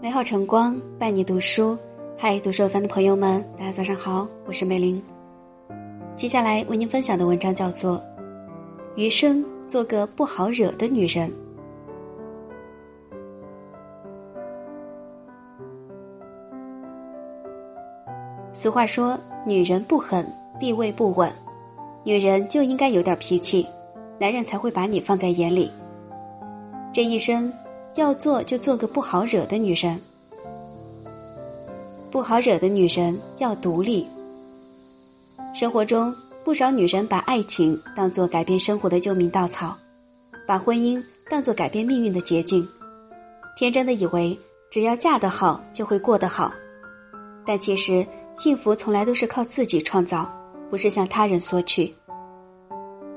美好晨光伴你读书，嗨，读书番的朋友们，大家早上好，我是美玲。接下来为您分享的文章叫做《余生做个不好惹的女人》。俗话说，女人不狠，地位不稳，女人就应该有点脾气，男人才会把你放在眼里。这一生。要做就做个不好惹的女人，不好惹的女人要独立。生活中不少女人把爱情当做改变生活的救命稻草，把婚姻当做改变命运的捷径，天真的以为只要嫁得好就会过得好，但其实幸福从来都是靠自己创造，不是向他人索取。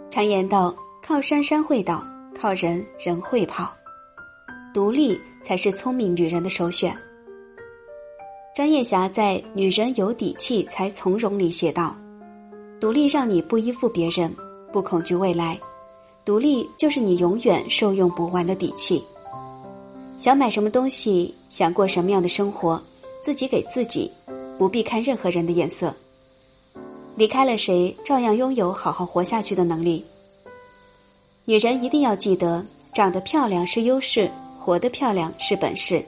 常言道：靠山山会倒，靠人人会跑。独立才是聪明女人的首选。张艳霞在《女人有底气才从容》里写道：“独立让你不依附别人，不恐惧未来，独立就是你永远受用不完的底气。想买什么东西，想过什么样的生活，自己给自己，不必看任何人的眼色。离开了谁，照样拥有好好活下去的能力。女人一定要记得，长得漂亮是优势。”活得漂亮是本事。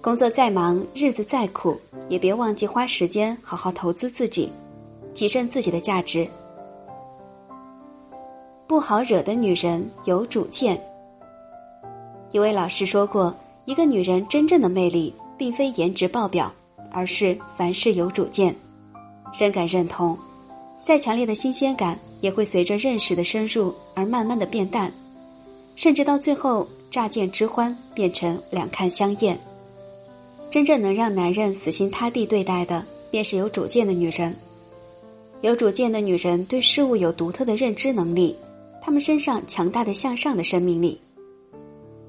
工作再忙，日子再苦，也别忘记花时间好好投资自己，提升自己的价值。不好惹的女人有主见。一位老师说过，一个女人真正的魅力，并非颜值爆表，而是凡事有主见。深感认同。再强烈的新鲜感，也会随着认识的深入而慢慢的变淡，甚至到最后。乍见之欢变成两看相厌。真正能让男人死心塌地对待的，便是有主见的女人。有主见的女人对事物有独特的认知能力，她们身上强大的向上的生命力。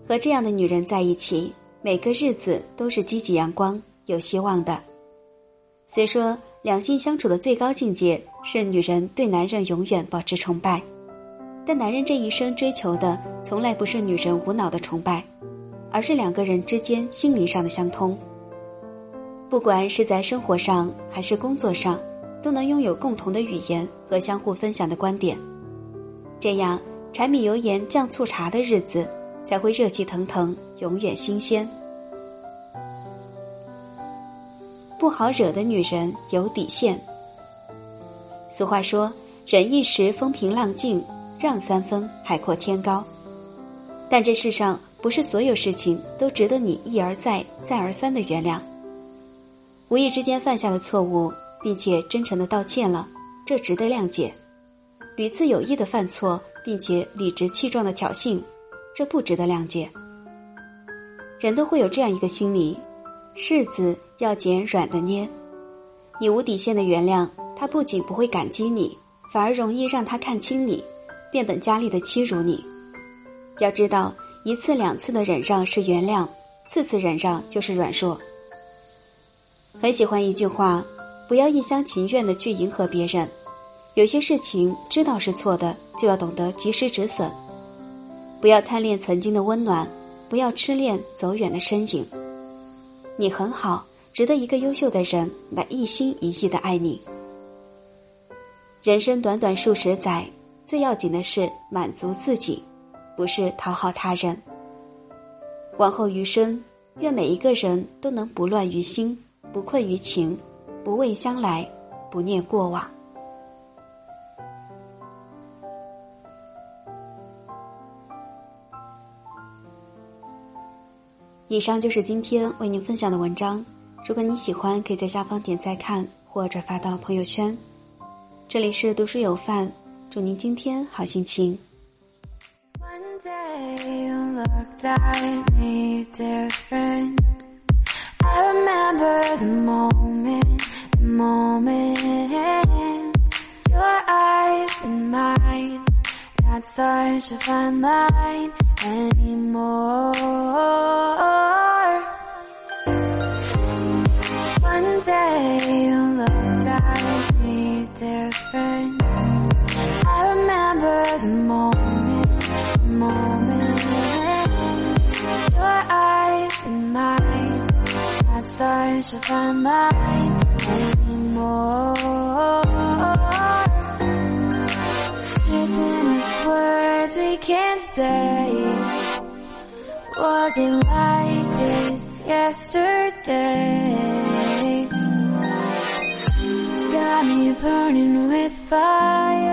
和这样的女人在一起，每个日子都是积极阳光、有希望的。虽说两性相处的最高境界是女人对男人永远保持崇拜。但男人这一生追求的，从来不是女人无脑的崇拜，而是两个人之间心灵上的相通。不管是在生活上还是工作上，都能拥有共同的语言和相互分享的观点，这样柴米油盐酱醋茶的日子才会热气腾腾，永远新鲜。不好惹的女人有底线。俗话说：“忍一时，风平浪静。”让三分，海阔天高。但这世上不是所有事情都值得你一而再、再而三的原谅。无意之间犯下的错误，并且真诚的道歉了，这值得谅解；屡次有意的犯错，并且理直气壮的挑衅，这不值得谅解。人都会有这样一个心理：柿子要捡软的捏。你无底线的原谅他，不仅不会感激你，反而容易让他看清你。变本加厉的欺辱你，要知道一次两次的忍让是原谅，次次忍让就是软弱。很喜欢一句话：不要一厢情愿的去迎合别人，有些事情知道是错的，就要懂得及时止损。不要贪恋曾经的温暖，不要痴恋走远的身影。你很好，值得一个优秀的人来一心一意的爱你。人生短短数十载。最要紧的是满足自己，不是讨好他人。往后余生，愿每一个人都能不乱于心，不困于情，不畏将来，不念过往。以上就是今天为您分享的文章。如果你喜欢，可以在下方点赞看或转发到朋友圈。这里是读书有范。祝您今天好心情。One day you looked at me different. I remember the moment, moment. Your eyes in mine, not such a fine line anymore. One day you looked at me different wish I find life anymore. Slipping with words we can't say. Was it like this yesterday? Got me burning with fire.